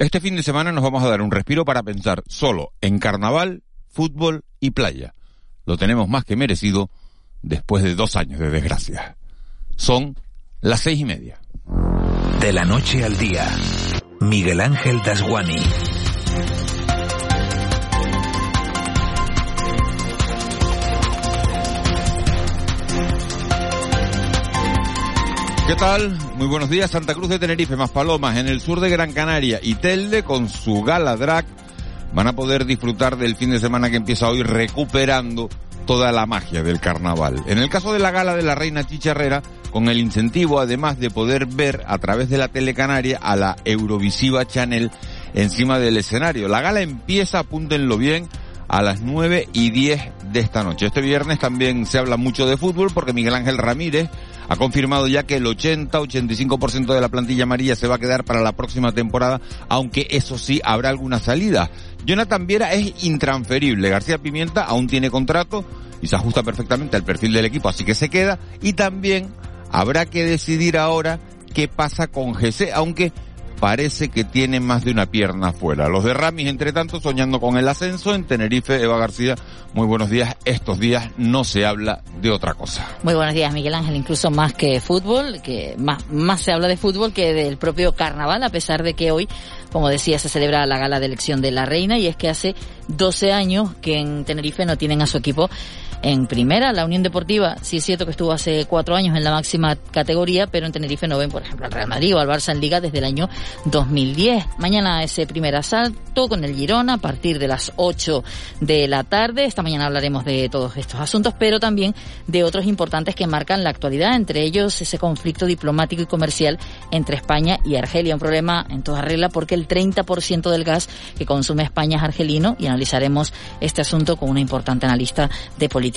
Este fin de semana nos vamos a dar un respiro para pensar solo en carnaval, fútbol y playa. Lo tenemos más que merecido después de dos años de desgracia. Son las seis y media. De la noche al día, Miguel Ángel Dasguani. ¿Qué tal? Muy buenos días. Santa Cruz de Tenerife, más Palomas, en el sur de Gran Canaria y Telde con su gala drag van a poder disfrutar del fin de semana que empieza hoy recuperando toda la magia del carnaval. En el caso de la gala de la Reina Chicharrera, con el incentivo además de poder ver a través de la Telecanaria a la Eurovisiva Channel encima del escenario. La gala empieza, apúntenlo bien, a las 9 y 10 de esta noche. Este viernes también se habla mucho de fútbol porque Miguel Ángel Ramírez ha confirmado ya que el 80-85% de la plantilla amarilla se va a quedar para la próxima temporada, aunque eso sí habrá alguna salida. Jonathan Viera es intransferible. García Pimienta aún tiene contrato y se ajusta perfectamente al perfil del equipo, así que se queda. Y también habrá que decidir ahora qué pasa con GC, aunque parece que tiene más de una pierna fuera. Los de Ramis, entre tanto, soñando con el ascenso en Tenerife. Eva García, muy buenos días. Estos días no se habla de otra cosa. Muy buenos días, Miguel Ángel. Incluso más que fútbol, que más, más se habla de fútbol que del propio carnaval, a pesar de que hoy, como decía, se celebra la gala de elección de la reina y es que hace 12 años que en Tenerife no tienen a su equipo en primera. La Unión Deportiva, sí es cierto que estuvo hace cuatro años en la máxima categoría, pero en Tenerife no ven, por ejemplo, al Real Madrid o al Barça en Liga desde el año 2010. Mañana ese primer asalto con el Girona a partir de las 8 de la tarde. Esta mañana hablaremos de todos estos asuntos, pero también de otros importantes que marcan la actualidad, entre ellos ese conflicto diplomático y comercial entre España y Argelia. Un problema en toda regla porque el 30% del gas que consume España es argelino y analizaremos este asunto con una importante analista de política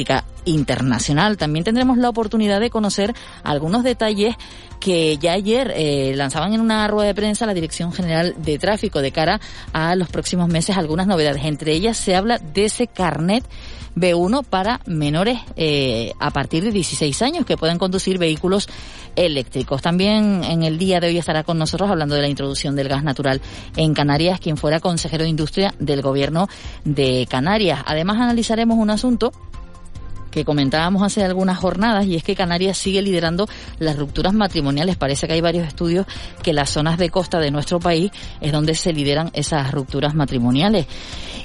internacional. También tendremos la oportunidad de conocer algunos detalles que ya ayer eh, lanzaban en una rueda de prensa la Dirección General de Tráfico de cara a los próximos meses algunas novedades. Entre ellas se habla de ese carnet B1 para menores eh, a partir de 16 años que pueden conducir vehículos eléctricos. También en el día de hoy estará con nosotros hablando de la introducción del gas natural en Canarias, quien fuera consejero de Industria del Gobierno de Canarias. Además analizaremos un asunto que comentábamos hace algunas jornadas y es que Canarias sigue liderando las rupturas matrimoniales. Parece que hay varios estudios que las zonas de costa de nuestro país es donde se lideran esas rupturas matrimoniales.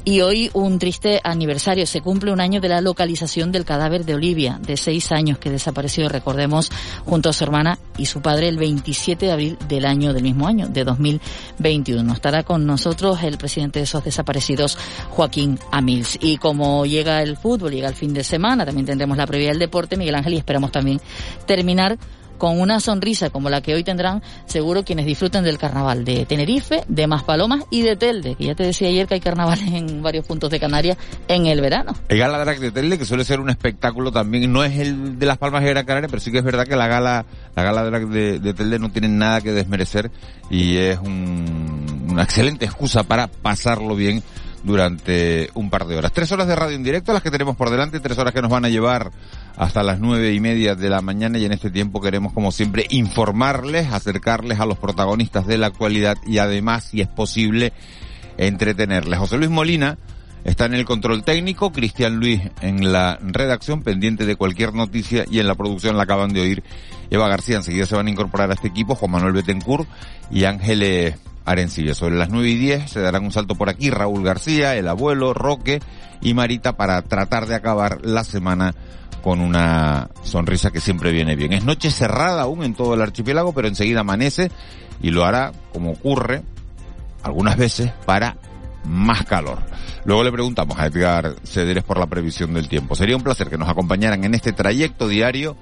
Y hoy un triste aniversario. Se cumple un año de la localización del cadáver de Olivia, de seis años, que desapareció, recordemos, junto a su hermana y su padre el 27 de abril del año, del mismo año, de 2021. Estará con nosotros el presidente de esos desaparecidos, Joaquín Amils. Y como llega el fútbol, llega el fin de semana, también tendremos la previa del deporte, Miguel Ángel, y esperamos también terminar con una sonrisa como la que hoy tendrán seguro quienes disfruten del carnaval de Tenerife, de Maspalomas y de Telde, que ya te decía ayer que hay carnavales en varios puntos de Canarias en el verano. El Gala Drag de Telde, que suele ser un espectáculo también, no es el de Las Palmas de Gran Canaria, pero sí que es verdad que la gala, la gala Drag de, de Telde no tiene nada que desmerecer y es un, una excelente excusa para pasarlo bien durante un par de horas. Tres horas de radio en directo, las que tenemos por delante, tres horas que nos van a llevar hasta las nueve y media de la mañana y en este tiempo queremos como siempre informarles, acercarles a los protagonistas de la actualidad y además, si es posible, entretenerles. José Luis Molina está en el control técnico, Cristian Luis en la redacción, pendiente de cualquier noticia y en la producción la acaban de oír Eva García. Enseguida se van a incorporar a este equipo Juan Manuel Betancourt y Ángeles Arencilla. Sobre las nueve y diez se darán un salto por aquí Raúl García, el abuelo, Roque y Marita para tratar de acabar la semana con una sonrisa que siempre viene bien. Es noche cerrada aún en todo el archipiélago, pero enseguida amanece y lo hará como ocurre algunas veces para más calor. Luego le preguntamos a Edgar Cederes por la previsión del tiempo. Sería un placer que nos acompañaran en este trayecto diario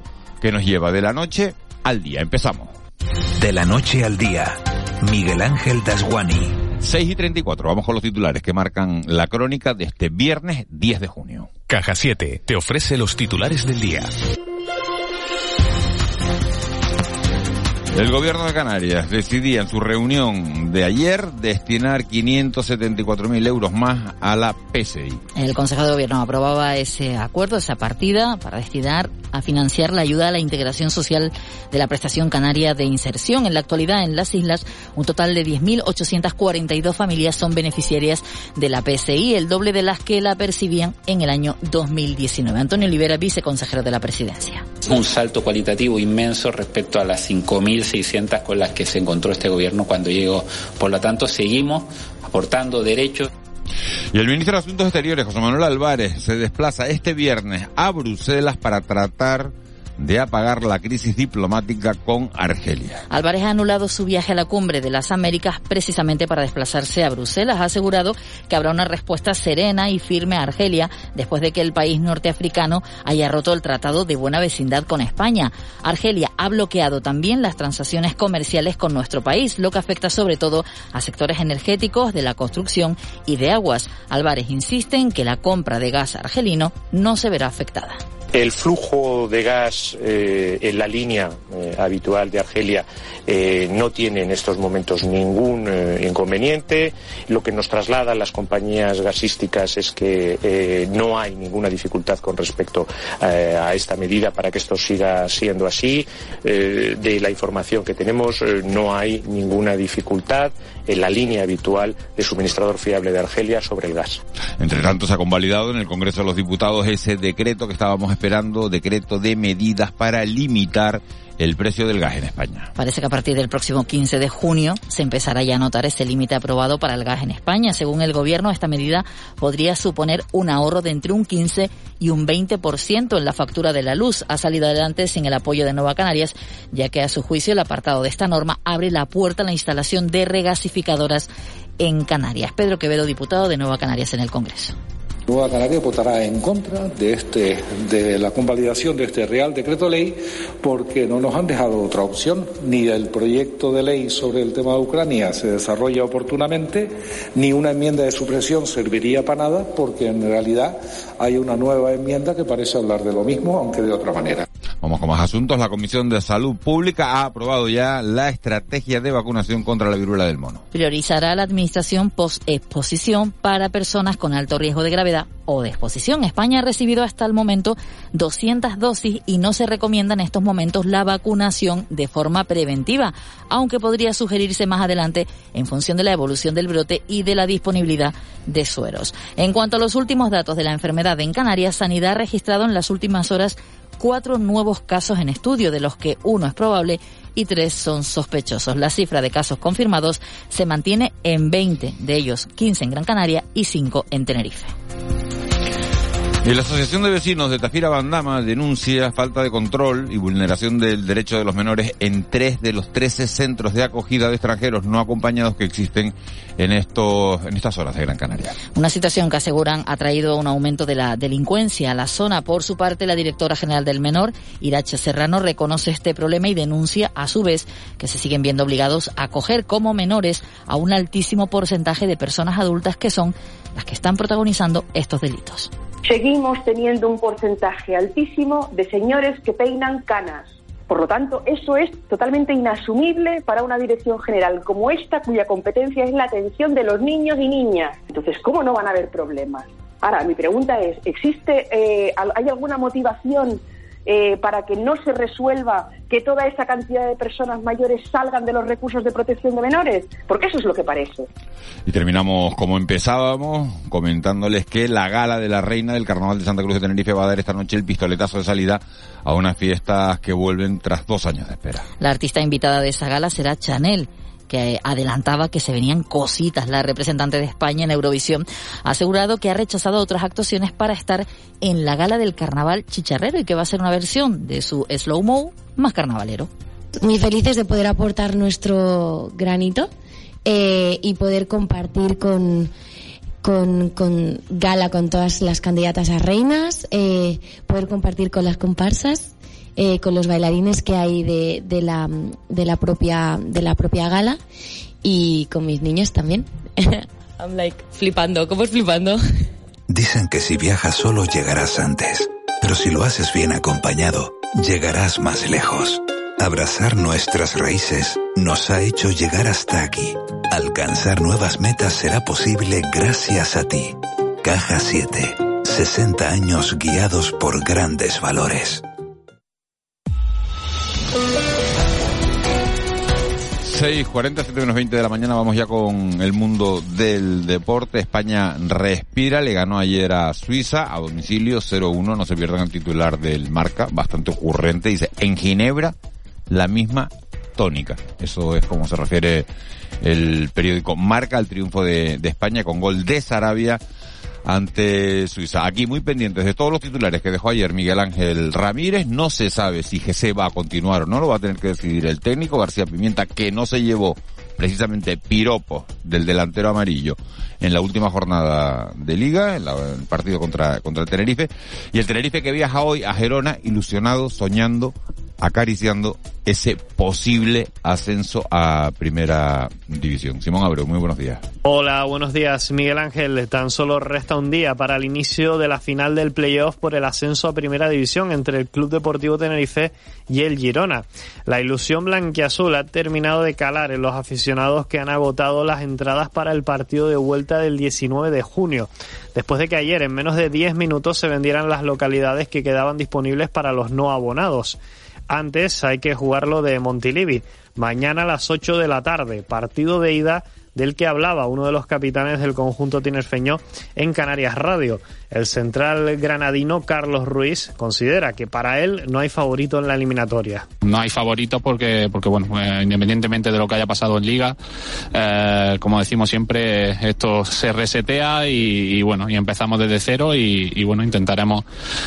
que nos lleva de la noche al día. Empezamos. De la noche al día, Miguel Ángel Dasguani. 6 y 34, vamos con los titulares que marcan la crónica de este viernes 10 de junio. Caja 7 te ofrece los titulares del día. El gobierno de Canarias decidía en su reunión de ayer destinar 574.000 euros más a la PSI. El Consejo de Gobierno aprobaba ese acuerdo, esa partida, para destinar a financiar la ayuda a la integración social de la prestación canaria de inserción. En la actualidad, en las islas, un total de 10.842 familias son beneficiarias de la PSI, el doble de las que la percibían en el año 2019. Antonio Olivera, viceconsejero de la presidencia. Un salto cualitativo inmenso respecto a las 5.000 600 con las que se encontró este gobierno cuando llegó. Por lo tanto, seguimos aportando derechos. Y el ministro de Asuntos Exteriores, José Manuel Álvarez, se desplaza este viernes a Bruselas para tratar de apagar la crisis diplomática con Argelia. Álvarez ha anulado su viaje a la cumbre de las Américas precisamente para desplazarse a Bruselas. Ha asegurado que habrá una respuesta serena y firme a Argelia después de que el país norteafricano haya roto el tratado de buena vecindad con España. Argelia ha bloqueado también las transacciones comerciales con nuestro país, lo que afecta sobre todo a sectores energéticos, de la construcción y de aguas. Álvarez insiste en que la compra de gas argelino no se verá afectada. El flujo de gas eh, en la línea eh, habitual de Argelia eh, no tiene en estos momentos ningún inconveniente. Lo que nos trasladan las compañías gasísticas es que no hay ninguna dificultad con respecto a esta medida para que esto siga siendo así. de la información que tenemos no hay ninguna dificultad en la línea habitual de suministrador fiable de Argelia sobre el gas. Entre tanto, se ha convalidado en el Congreso de los Diputados ese decreto que estábamos esperando, decreto de medidas para limitar el precio del gas en España. Parece que a partir del próximo 15 de junio se empezará ya a notar ese límite aprobado para el gas en España. Según el gobierno, esta medida podría suponer un ahorro de entre un 15 y un 20% en la factura de la luz. Ha salido adelante sin el apoyo de Nueva Canarias, ya que a su juicio el apartado de esta norma abre la puerta a la instalación de regasificadoras en Canarias. Pedro Quevedo, diputado de Nueva Canarias en el Congreso. Nueva Canaria votará en contra de este de la convalidación de este Real Decreto Ley porque no nos han dejado otra opción. Ni el proyecto de ley sobre el tema de Ucrania se desarrolla oportunamente, ni una enmienda de supresión serviría para nada porque en realidad hay una nueva enmienda que parece hablar de lo mismo, aunque de otra manera. Vamos con más asuntos. La Comisión de Salud Pública ha aprobado ya la estrategia de vacunación contra la viruela del mono. Priorizará la administración post-exposición para personas con alto riesgo de gravedad o de exposición. España ha recibido hasta el momento 200 dosis y no se recomienda en estos momentos la vacunación de forma preventiva, aunque podría sugerirse más adelante en función de la evolución del brote y de la disponibilidad de sueros. En cuanto a los últimos datos de la enfermedad en Canarias, Sanidad ha registrado en las últimas horas cuatro nuevos casos en estudio, de los que uno es probable y tres son sospechosos. La cifra de casos confirmados se mantiene en 20, de ellos 15 en Gran Canaria y 5 en Tenerife. La Asociación de Vecinos de Tafira Bandama denuncia falta de control y vulneración del derecho de los menores en tres de los 13 centros de acogida de extranjeros no acompañados que existen en estos en estas horas de Gran Canaria. Una situación que aseguran ha traído un aumento de la delincuencia a la zona. Por su parte, la directora general del menor, Irache Serrano, reconoce este problema y denuncia a su vez que se siguen viendo obligados a acoger como menores a un altísimo porcentaje de personas adultas que son las que están protagonizando estos delitos. Seguimos teniendo un porcentaje altísimo de señores que peinan canas. Por lo tanto, eso es totalmente inasumible para una dirección general como esta, cuya competencia es la atención de los niños y niñas. Entonces, ¿cómo no van a haber problemas? Ahora, mi pregunta es, ¿existe, eh, hay alguna motivación eh, para que no se resuelva que toda esa cantidad de personas mayores salgan de los recursos de protección de menores? Porque eso es lo que parece. Y terminamos como empezábamos, comentándoles que la gala de la reina del Carnaval de Santa Cruz de Tenerife va a dar esta noche el pistoletazo de salida a unas fiestas que vuelven tras dos años de espera. La artista invitada de esa gala será Chanel que adelantaba que se venían cositas. La representante de España en Eurovisión ha asegurado que ha rechazado otras actuaciones para estar en la gala del carnaval chicharrero y que va a ser una versión de su slow mo más carnavalero. Muy felices de poder aportar nuestro granito eh, y poder compartir con, con, gala con todas las candidatas a reinas, eh, poder compartir con las comparsas eh, con los bailarines que hay de, de, la, de, la propia, de la propia gala y con mis niños también. I'm like flipando, ¿cómo es flipando? Dicen que si viajas solo llegarás antes, pero si lo haces bien acompañado, llegarás más lejos. Abrazar nuestras raíces nos ha hecho llegar hasta aquí. Alcanzar nuevas metas será posible gracias a ti. Caja 7. 60 años guiados por grandes valores. 6.40, 7 menos 20 de la mañana, vamos ya con el mundo del deporte. España respira, le ganó ayer a Suiza a domicilio 0-1, no se pierdan el titular del marca, bastante ocurrente, dice, en Ginebra la misma tónica. Eso es como se refiere el periódico Marca el triunfo de, de España con gol de Sarabia ante Suiza. Aquí muy pendientes de todos los titulares que dejó ayer Miguel Ángel Ramírez. No se sabe si GC va a continuar o no, lo va a tener que decidir el técnico García Pimienta, que no se llevó precisamente piropo del delantero amarillo en la última jornada de liga, en, el partido contra, contra el Tenerife, y el Tenerife que viaja hoy a Gerona ilusionado, soñando, acariciando ese posible ascenso a primera división. Simón Abreu, muy buenos días. Hola, buenos días, Miguel Ángel. Tan solo resta un día para el inicio de la final del playoff por el ascenso a primera división entre el Club Deportivo Tenerife y el Girona. La ilusión blanquiazul ha terminado de calar en los aficionados que han agotado las entradas para el partido de vuelta del 19 de junio, después de que ayer en menos de 10 minutos se vendieran las localidades que quedaban disponibles para los no abonados. Antes hay que jugarlo de Montilivi. Mañana a las 8 de la tarde, partido de ida del que hablaba uno de los capitanes del conjunto tinerfeño en Canarias Radio. El central granadino Carlos Ruiz considera que para él no hay favorito en la eliminatoria. No hay favorito porque, porque bueno, eh, independientemente de lo que haya pasado en liga, eh, como decimos siempre, esto se resetea y, bueno, y empezamos desde cero y, bueno, intentaremos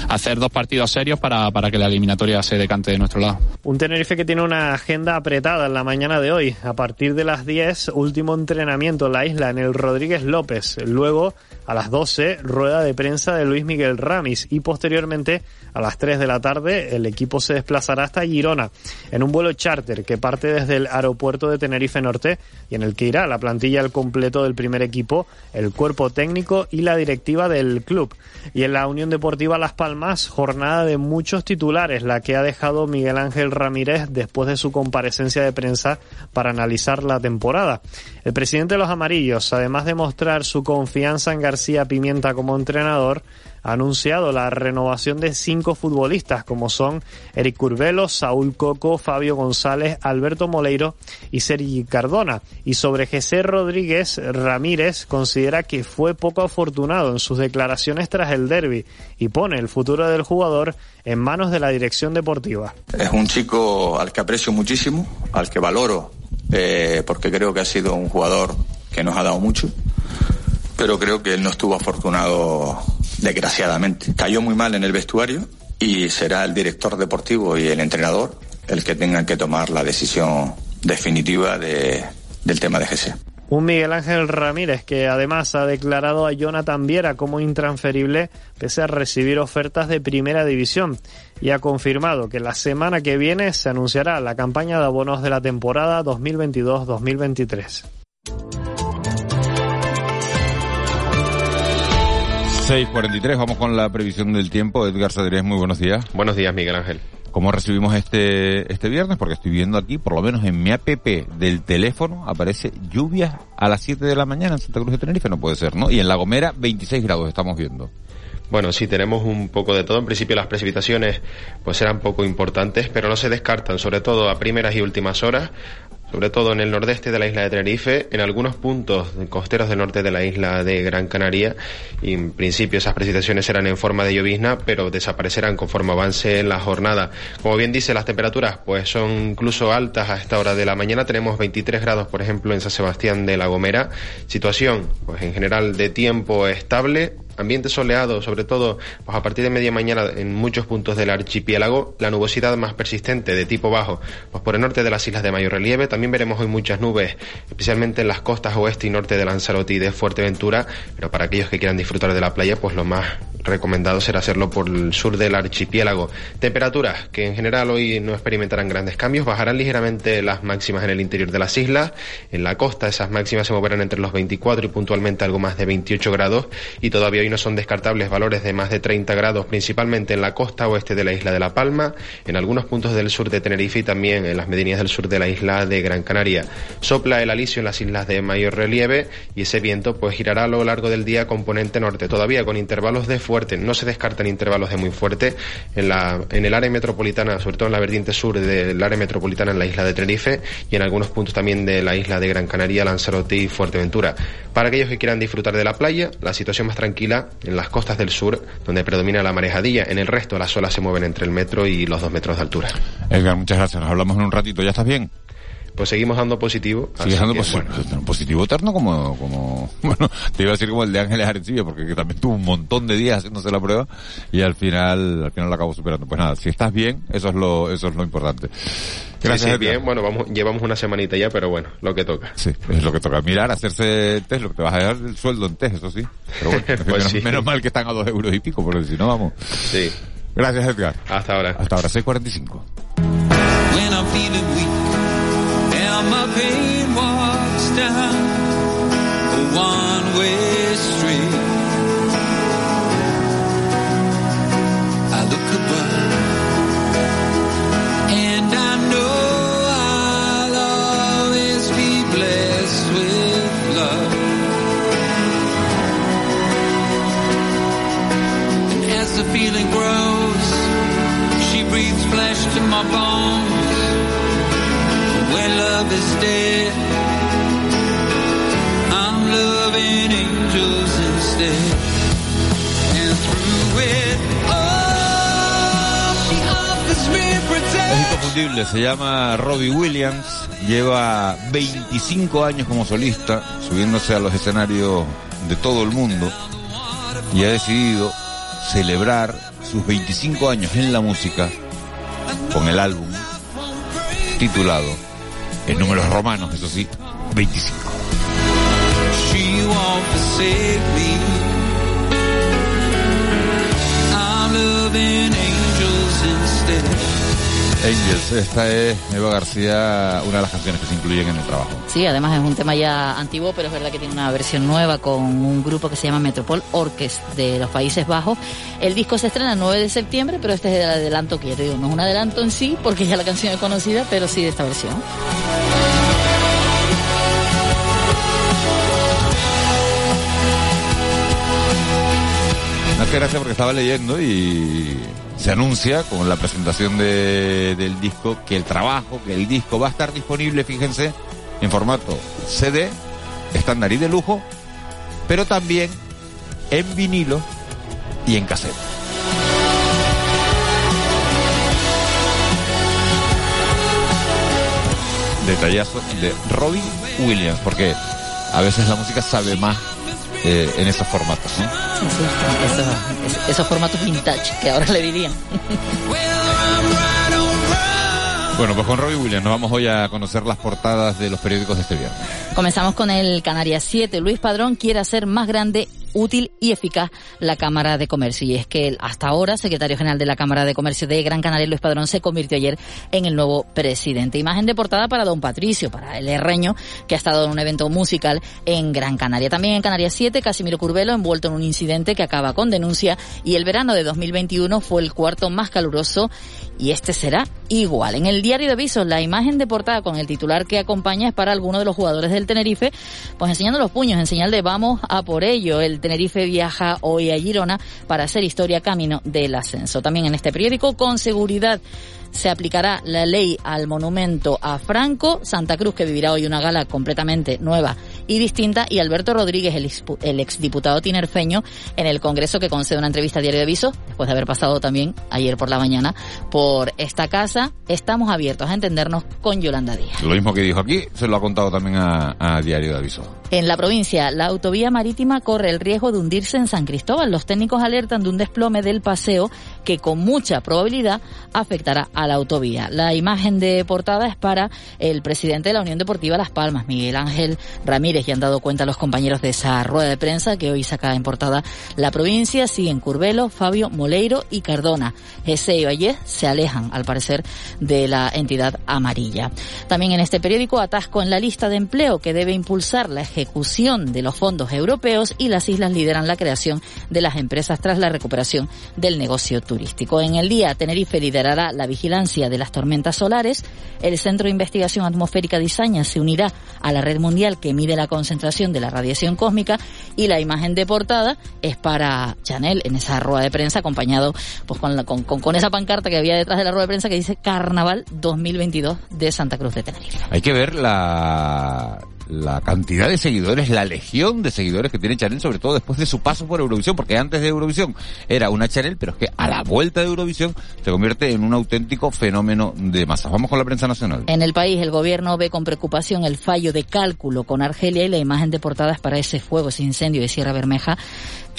hacer dos partidos serios para, para que la eliminatoria se decante de nuestro lado. Un Tenerife que tiene una agenda apretada en la mañana de hoy. A partir de las 10, último entrenamiento en la isla en el Rodríguez López. Luego, a las 12, rueda de prensa de Luis Miguel Ramis y posteriormente a las 3 de la tarde el equipo se desplazará hasta Girona en un vuelo charter que parte desde el aeropuerto de Tenerife Norte y en el que irá la plantilla al completo del primer equipo, el cuerpo técnico y la directiva del club. Y en la Unión Deportiva Las Palmas, jornada de muchos titulares, la que ha dejado Miguel Ángel Ramírez después de su comparecencia de prensa para analizar la temporada. El presidente de los Amarillos, además de mostrar su confianza en García Pimienta como entrenador, ha anunciado la renovación de cinco futbolistas como son Eric Curvelo, Saúl Coco, Fabio González, Alberto Moleiro y Sergi Cardona. Y sobre José Rodríguez Ramírez considera que fue poco afortunado en sus declaraciones tras el derby y pone el futuro del jugador en manos de la dirección deportiva. Es un chico al que aprecio muchísimo, al que valoro, eh, porque creo que ha sido un jugador que nos ha dado mucho, pero creo que él no estuvo afortunado desgraciadamente. Cayó muy mal en el vestuario y será el director deportivo y el entrenador el que tengan que tomar la decisión definitiva de, del tema de GC. Un Miguel Ángel Ramírez que además ha declarado a Jonathan Viera como intransferible pese a recibir ofertas de primera división y ha confirmado que la semana que viene se anunciará la campaña de abonos de la temporada 2022-2023. 6.43, vamos con la previsión del tiempo. Edgar Sadrés, muy buenos días. Buenos días, Miguel Ángel. ¿Cómo recibimos este, este viernes? Porque estoy viendo aquí, por lo menos en mi app del teléfono, aparece lluvia a las 7 de la mañana en Santa Cruz de Tenerife, no puede ser, ¿no? Y en La Gomera, 26 grados estamos viendo. Bueno, sí, tenemos un poco de todo. En principio las precipitaciones pues eran poco importantes, pero no se descartan, sobre todo a primeras y últimas horas sobre todo en el nordeste de la isla de Tenerife, en algunos puntos costeros del norte de la isla de Gran Canaria. Y en principio esas precipitaciones serán en forma de llovizna, pero desaparecerán conforme avance la jornada. Como bien dice, las temperaturas pues son incluso altas a esta hora de la mañana. Tenemos 23 grados, por ejemplo, en San Sebastián de la Gomera. Situación, pues en general de tiempo estable, ambiente soleado, sobre todo pues a partir de media mañana en muchos puntos del archipiélago, la nubosidad más persistente de tipo bajo, pues por el norte de las islas de mayor relieve, también veremos hoy muchas nubes, especialmente en las costas oeste y norte de Lanzarote y de Fuerteventura, pero para aquellos que quieran disfrutar de la playa, pues lo más recomendado será hacerlo por el sur del archipiélago. Temperaturas que en general hoy no experimentarán grandes cambios, bajarán ligeramente las máximas en el interior de las islas, en la costa esas máximas se moverán entre los 24 y puntualmente algo más de 28 grados. Y todavía hoy no son descartables valores de más de 30 grados, principalmente en la costa oeste de la isla de La Palma, en algunos puntos del sur de Tenerife y también en las medianías del sur de la isla de Gran Canaria. Sopla el alisio en las islas de mayor relieve y ese viento pues girará a lo largo del día componente norte, todavía con intervalos de fuerte, no se descartan intervalos de muy fuerte en, la, en el área metropolitana, sobre todo en la vertiente sur del área metropolitana en la isla de Tenerife y en algunos puntos también de la isla de Gran Canaria, Lanzarote y Fuerteventura. Para aquellos que quieran disfrutar de la playa, la situación más tranquila en las costas del sur, donde predomina la marejadilla, en el resto las olas se mueven entre el metro y los dos metros de altura. Edgar, muchas gracias, nos hablamos en un ratito, ¿ya estás bien? Pues seguimos dando positivo. Sigues dando positivo, positivo eterno como, como, bueno, te iba a decir como el de Ángeles Arencibia, porque también tuvo un montón de días haciéndose la prueba y al final, al final lo acabó superando. Pues nada, si estás bien, eso es lo, eso es lo importante. Gracias. Sí, bien, bueno, vamos, llevamos una semanita ya, pero bueno, lo que toca. Sí, es lo que toca. Mirar, hacerse test, lo que te vas a dar el sueldo en test, eso sí. Pero bueno, pues menos, mal que están a dos euros y pico, porque si no, vamos. Sí. Gracias, Edgar. Hasta ahora. Hasta ahora, 6.45. my pain walks down a one-way street. Inconfundible, se llama Robbie Williams, lleva 25 años como solista, subiéndose a los escenarios de todo el mundo y ha decidido celebrar sus 25 años en la música con el álbum titulado en números romanos, eso sí, 25. She Angels, esta es Eva García, una de las canciones que se incluyen en el trabajo. Sí, además es un tema ya antiguo, pero es verdad que tiene una versión nueva con un grupo que se llama Metropol Orquest de los Países Bajos. El disco se estrena el 9 de septiembre, pero este es el adelanto que ya te digo, no es un adelanto en sí, porque ya la canción es conocida, pero sí de esta versión. Que gracias porque estaba leyendo y se anuncia con la presentación de, del disco que el trabajo, que el disco va a estar disponible, fíjense, en formato CD, estándar y de lujo, pero también en vinilo y en cassette. Detallazo de Robbie Williams, porque a veces la música sabe más eh, en esos formatos, ¿no? Sí, sí, esos, esos formatos vintage que ahora le dirían. Bueno, pues con Robbie Williams nos vamos hoy a conocer las portadas de los periódicos de este viernes. Comenzamos con el Canarias 7. Luis Padrón quiere hacer más grande útil y eficaz la Cámara de Comercio. Y es que hasta ahora secretario general de la Cámara de Comercio de Gran Canaria, Luis Padrón, se convirtió ayer en el nuevo presidente. Imagen de portada para don Patricio, para el herreño, que ha estado en un evento musical en Gran Canaria. También en Canarias 7, Casimiro Curvelo, envuelto en un incidente que acaba con denuncia. Y el verano de 2021 fue el cuarto más caluroso y este será igual. En el diario de avisos, la imagen de portada con el titular que acompaña es para algunos de los jugadores del Tenerife, pues enseñando los puños en señal de vamos a por ello. El Tenerife viaja hoy a Girona para hacer historia camino del ascenso. También en este periódico, con seguridad se aplicará la ley al monumento a Franco, Santa Cruz que vivirá hoy una gala completamente nueva y distinta y Alberto Rodríguez, el, el exdiputado tinerfeño, en el Congreso que concede una entrevista a Diario de Aviso, después de haber pasado también ayer por la mañana por esta casa, estamos abiertos a entendernos con Yolanda Díaz. Lo mismo que dijo aquí, se lo ha contado también a, a Diario de Aviso. En la provincia, la autovía marítima corre el riesgo de hundirse en San Cristóbal. Los técnicos alertan de un desplome del paseo que con mucha probabilidad afectará a la autovía. La imagen de portada es para el presidente de la Unión Deportiva Las Palmas, Miguel Ángel Ramírez, y han dado cuenta los compañeros de esa rueda de prensa que hoy saca en portada la provincia. Siguen Curvelo, Fabio, Moleiro y Cardona. Ese y Valle se alejan, al parecer, de la entidad amarilla. También en este periódico atasco en la lista de empleo que debe impulsar la ejecución de los fondos europeos y las islas lideran la creación de las empresas tras la recuperación del negocio turístico. En el día, Tenerife liderará la vigilancia de las tormentas solares. El Centro de Investigación Atmosférica de Izaña se unirá a la red mundial que mide la concentración de la radiación cósmica y la imagen de portada es para Chanel en esa rueda de prensa acompañado pues con, con, con, con esa pancarta que había detrás de la rueda de prensa que dice Carnaval 2022 de Santa Cruz de Tenerife. Hay que ver la la cantidad de seguidores, la legión de seguidores que tiene Chanel, sobre todo después de su paso por Eurovisión, porque antes de Eurovisión era una Chanel, pero es que a la vuelta de Eurovisión se convierte en un auténtico fenómeno de masas. Vamos con la prensa nacional. En el país, el gobierno ve con preocupación el fallo de cálculo con Argelia y la imagen de portadas para ese fuego, ese incendio de Sierra Bermeja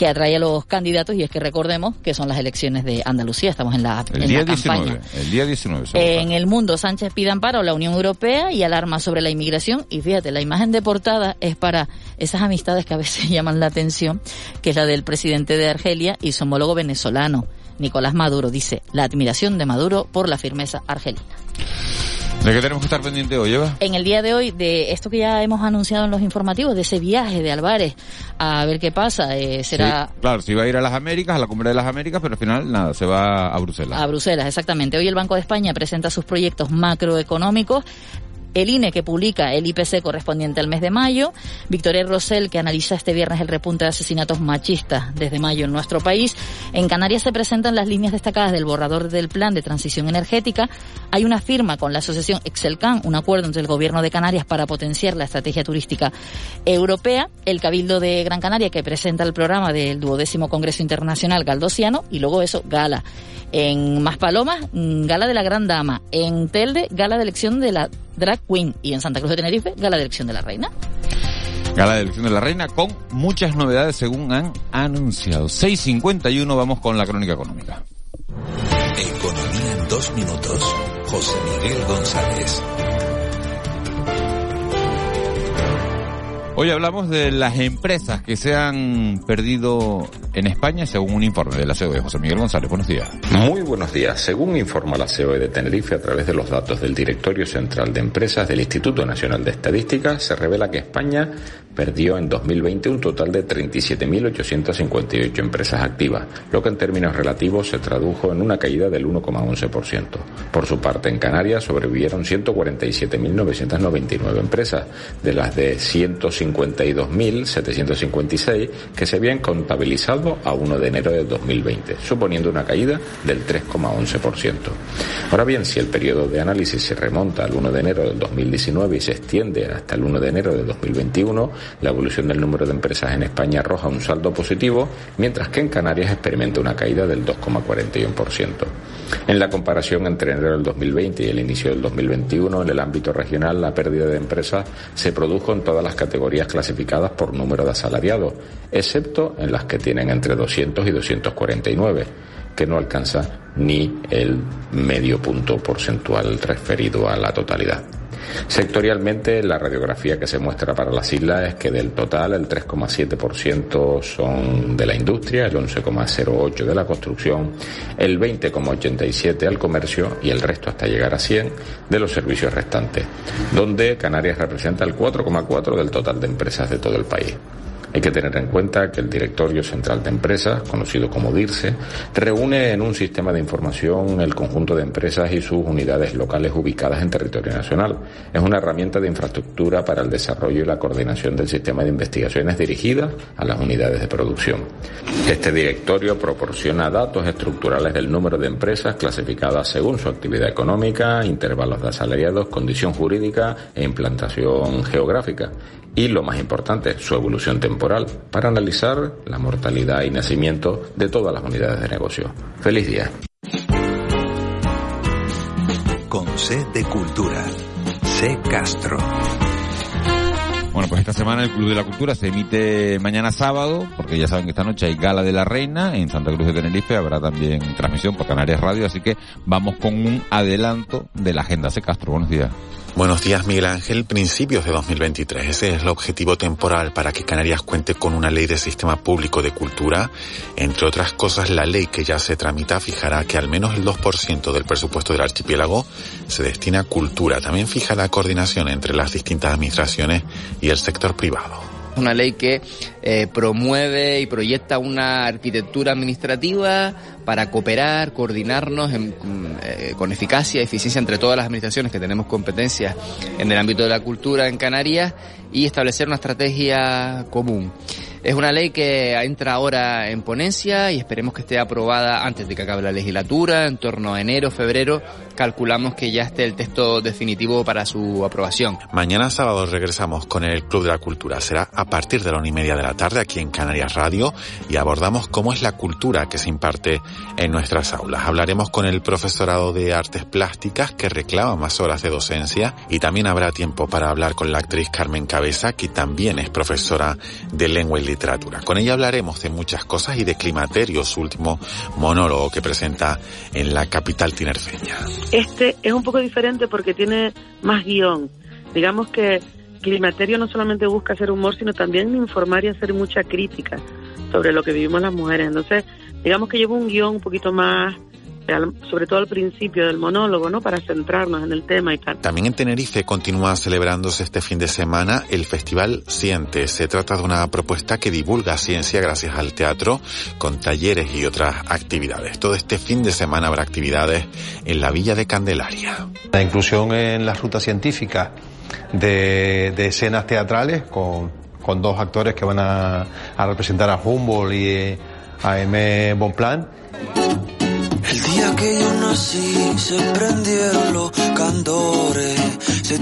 que atrae a los candidatos y es que recordemos que son las elecciones de Andalucía, estamos en la, el en día la 19, campaña. El día 19. En el mundo, Sánchez pide amparo a la Unión Europea y alarma sobre la inmigración. Y fíjate, la imagen de portada es para esas amistades que a veces llaman la atención, que es la del presidente de Argelia y su homólogo venezolano, Nicolás Maduro. Dice, la admiración de Maduro por la firmeza argelina. ¿De qué tenemos que estar pendiente hoy, Eva? En el día de hoy, de esto que ya hemos anunciado en los informativos, de ese viaje de Álvarez a ver qué pasa, eh, será... Sí, claro, se iba a ir a las Américas, a la cumbre de las Américas, pero al final nada, se va a Bruselas. A Bruselas, exactamente. Hoy el Banco de España presenta sus proyectos macroeconómicos el INE que publica el IPC correspondiente al mes de mayo, Victoria Rosell que analiza este viernes el repunte de asesinatos machistas desde mayo en nuestro país. En Canarias se presentan las líneas destacadas del borrador del plan de transición energética. Hay una firma con la asociación Excelcan, un acuerdo entre el gobierno de Canarias para potenciar la estrategia turística europea, el Cabildo de Gran Canaria que presenta el programa del duodécimo Congreso Internacional Galdosiano y luego eso, gala. En Maspalomas, gala de la Gran Dama. En Telde, gala de elección de la Drag Queen. Y en Santa Cruz de Tenerife, gala de elección de la Reina. Gala de elección de la Reina con muchas novedades según han anunciado. 6.51 vamos con la crónica económica. Economía en dos minutos. José Miguel González. Hoy hablamos de las empresas que se han perdido en España según un informe de la COE. José Miguel González, buenos días. Muy buenos días. Según informa la COE de Tenerife a través de los datos del Directorio Central de Empresas del Instituto Nacional de Estadística, se revela que España perdió en 2020 un total de 37.858 empresas activas, lo que en términos relativos se tradujo en una caída del 1,11%. Por su parte, en Canarias sobrevivieron 147.999 empresas, de las de 152.756 que se habían contabilizado a 1 de enero de 2020, suponiendo una caída del 3,11%. Ahora bien, si el periodo de análisis se remonta al 1 de enero del 2019 y se extiende hasta el 1 de enero de 2021, la evolución del número de empresas en España arroja un saldo positivo, mientras que en Canarias experimenta una caída del 2,41%. En la comparación entre enero del 2020 y el inicio del 2021, en el ámbito regional, la pérdida de empresas se produjo en todas las categorías clasificadas por número de asalariados, excepto en las que tienen entre 200 y 249 que no alcanza ni el medio punto porcentual referido a la totalidad. Sectorialmente, la radiografía que se muestra para las islas es que del total el 3,7% son de la industria, el 11,08% de la construcción, el 20,87% al comercio y el resto hasta llegar a 100 de los servicios restantes, donde Canarias representa el 4,4% del total de empresas de todo el país. Hay que tener en cuenta que el Directorio Central de Empresas, conocido como DIRSE, reúne en un sistema de información el conjunto de empresas y sus unidades locales ubicadas en territorio nacional. Es una herramienta de infraestructura para el desarrollo y la coordinación del sistema de investigaciones dirigidas a las unidades de producción. Este directorio proporciona datos estructurales del número de empresas clasificadas según su actividad económica, intervalos de asalariados, condición jurídica e implantación geográfica y, lo más importante, su evolución temporal para analizar la mortalidad y nacimiento de todas las unidades de negocio. Feliz día. Con C de Cultura. C Castro. Bueno, pues esta semana el Club de la Cultura se emite mañana sábado, porque ya saben que esta noche hay Gala de la Reina en Santa Cruz de Tenerife, habrá también transmisión por Canarias Radio, así que vamos con un adelanto de la agenda. C. Castro, buenos días. Buenos días, Miguel Ángel. Principios de 2023. Ese es el objetivo temporal para que Canarias cuente con una ley de sistema público de cultura. Entre otras cosas, la ley que ya se tramita fijará que al menos el 2% del presupuesto del archipiélago se destina a cultura. También fija la coordinación entre las distintas administraciones y el sector privado una ley que eh, promueve y proyecta una arquitectura administrativa para cooperar, coordinarnos eh, con eficacia y eficiencia entre todas las administraciones que tenemos competencias en el ámbito de la cultura en Canarias y establecer una estrategia común. Es una ley que entra ahora en ponencia y esperemos que esté aprobada antes de que acabe la legislatura, en torno a enero, febrero. Calculamos que ya esté el texto definitivo para su aprobación. Mañana sábado regresamos con el Club de la Cultura. Será a partir de la una y media de la tarde aquí en Canarias Radio y abordamos cómo es la cultura que se imparte en nuestras aulas. Hablaremos con el profesorado de artes plásticas que reclama más horas de docencia y también habrá tiempo para hablar con la actriz Carmen Cabeza, que también es profesora de lengua y literatura. Con ella hablaremos de muchas cosas y de Climaterio, su último monólogo que presenta en la capital tinerfeña. Este es un poco diferente porque tiene más guion. Digamos que Climaterio no solamente busca hacer humor, sino también informar y hacer mucha crítica sobre lo que vivimos las mujeres. Entonces, digamos que llevo un guion un poquito más sobre todo al principio del monólogo, ¿no? Para centrarnos en el tema y tal. También en Tenerife continúa celebrándose este fin de semana el Festival Siente. Se trata de una propuesta que divulga ciencia gracias al teatro, con talleres y otras actividades. Todo este fin de semana habrá actividades en la Villa de Candelaria. La inclusión en la ruta científica de, escenas teatrales con, con, dos actores que van a, a representar a Humboldt y a M. Bonplan día que yo nací se prendieron los candores, se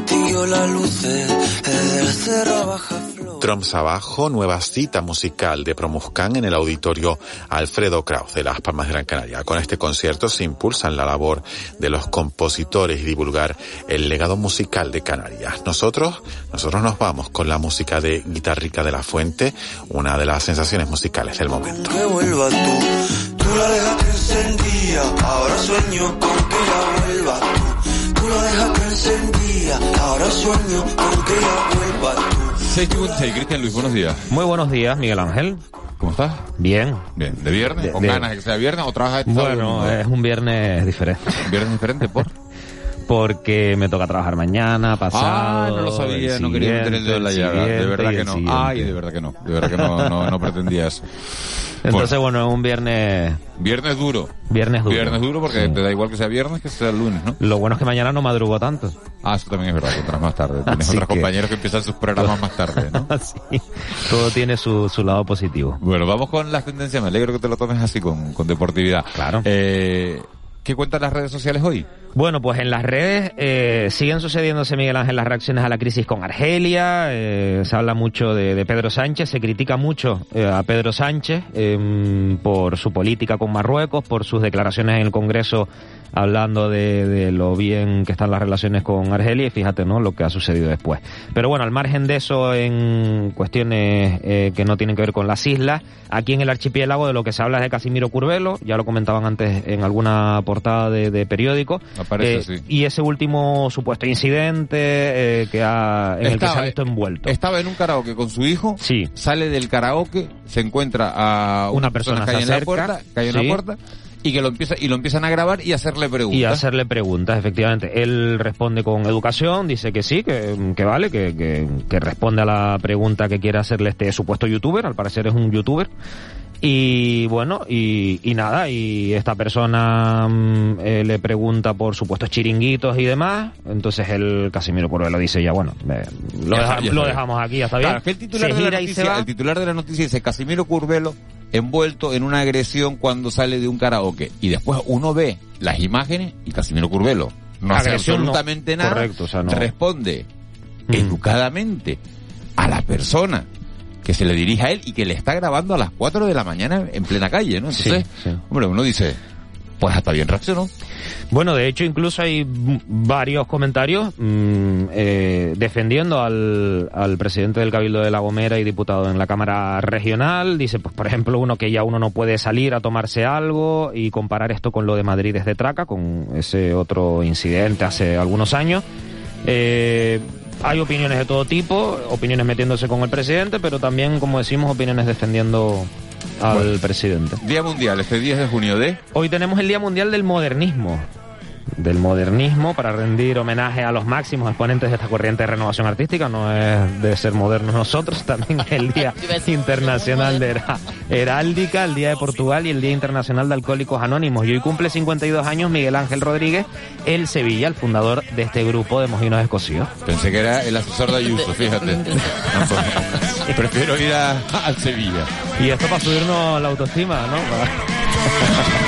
la luz del cerro baja flor. Trumps abajo, nueva cita musical de Promuscan en el auditorio Alfredo Kraus de Las Palmas de Gran Canaria. Con este concierto se impulsa la labor de los compositores y divulgar el legado musical de Canarias. Nosotros, nosotros nos vamos con la música de Guitarrica de la Fuente, una de las sensaciones musicales del momento. Que vuelva tú, tú la encendida, ahora sueño con que ella vuelva tú. Tú la dejaste encendida, ahora sueño con que ella vuelva tú. 656, Cristian Luis, buenos días. Muy buenos días, Miguel Ángel. ¿Cómo estás? Bien. Bien. ¿De viernes? De- ¿Con de- ganas de que sea viernes o trabajas este y Bueno, es un viernes diferente. ¿Viernes diferente por? Porque me toca trabajar mañana, pasado. Ah, no lo sabía, el no quería meter el dedo en la llaga. el De verdad que no. el. Ay, de verdad que no. De verdad que no, no, no pretendía eso. Entonces, bueno, es un viernes. Viernes duro. Viernes duro. Viernes duro porque Sí. te da igual que sea viernes que sea lunes, ¿no? Lo bueno es que mañana no madrugo tanto. Ah, eso también es verdad, que entras más tarde. Tienes Así otros que- compañeros que empiezan sus programas más tarde, ¿no? Sí. Todo tiene su, su lado positivo. Bueno, vamos con las tendencias. Me alegro que te lo tomes así con, con deportividad. Claro. Eh, ¿Qué cuentan las redes sociales hoy? Bueno, pues en las redes eh, siguen sucediéndose, Miguel Ángel, las reacciones a la crisis con Argelia. eh, se habla mucho de, de Pedro Sánchez, se critica mucho eh, a Pedro Sánchez eh, por su política con Marruecos, por sus declaraciones en el Congreso hablando de, de lo bien que están las relaciones con Argelia y fíjate, ¿no? Lo que ha sucedido después. Pero bueno, al margen de eso, en cuestiones eh, que no tienen que ver con las islas, aquí en el archipiélago de lo que se habla es de Casimiro Curvelo, ya lo comentaban antes en alguna portada de, de periódico. Aparece, Eh, sí. Y ese último supuesto incidente eh, que ha, en el que se ha visto envuelto. Estaba en un karaoke con su hijo. Sí. Sale del karaoke, se encuentra a Una persona que hay se en la puerta, que hay en la puerta, y que lo empieza, y lo empiezan a grabar y a hacerle preguntas. Y hacerle preguntas, efectivamente. Él responde con educación, dice que sí, que, que vale, que, que, que responde a la pregunta que quiere hacerle este supuesto youtuber, al parecer es un youtuber. Y bueno, y, y nada, y esta persona mm, eh, le pregunta por supuestos chiringuitos y demás, entonces el Casimiro Pueblo dice ya, bueno, eh, lo, Ya deja- está, ya lo está. dejamos aquí, ya está bien. Claro, que el titular, Se y se noticia, va. el titular de la noticia dice Casimiro Curvelo envuelto en una agresión cuando sale de un karaoke. Y después uno ve las imágenes y Casimiro Curvelo no hace Agresión no. absolutamente nada. Correcto, o sea, no. Responde Mm. educadamente a la persona que se le dirige a él y que le está grabando a las 4 de la mañana en plena calle, ¿no? Entonces, Sí, sí. hombre, uno dice, pues hasta bien reaccionó. Bueno, de hecho, incluso hay varios comentarios mm, eh, defendiendo al, al presidente del Cabildo de La Gomera y diputado en la Cámara Regional. Dice, pues, por ejemplo, uno que ya uno no puede salir a tomarse algo y comparar esto con lo de Madrid desde Traca, con ese otro incidente hace algunos años. Eh, hay opiniones de todo tipo, opiniones metiéndose con el presidente, pero también, como decimos, opiniones defendiendo al Bueno. presidente. Día Mundial, este 10 de junio de... Hoy tenemos el Día Mundial del Modernismo. Del modernismo para rendir homenaje a los máximos exponentes de esta corriente de renovación artística. No es de ser modernos nosotros, también es el Día Internacional de Heráldica, el Día de Portugal y el Día Internacional de Alcohólicos Anónimos. Y hoy cumple 52 años Miguel Ángel Rodríguez, el Sevilla, el fundador de este grupo de mojinos escocíos. Pensé que era el asesor de Ayuso, fíjate. No, pues, prefiero ir a- al Sevilla. Y esto para subirnos la autoestima, ¿no? Para-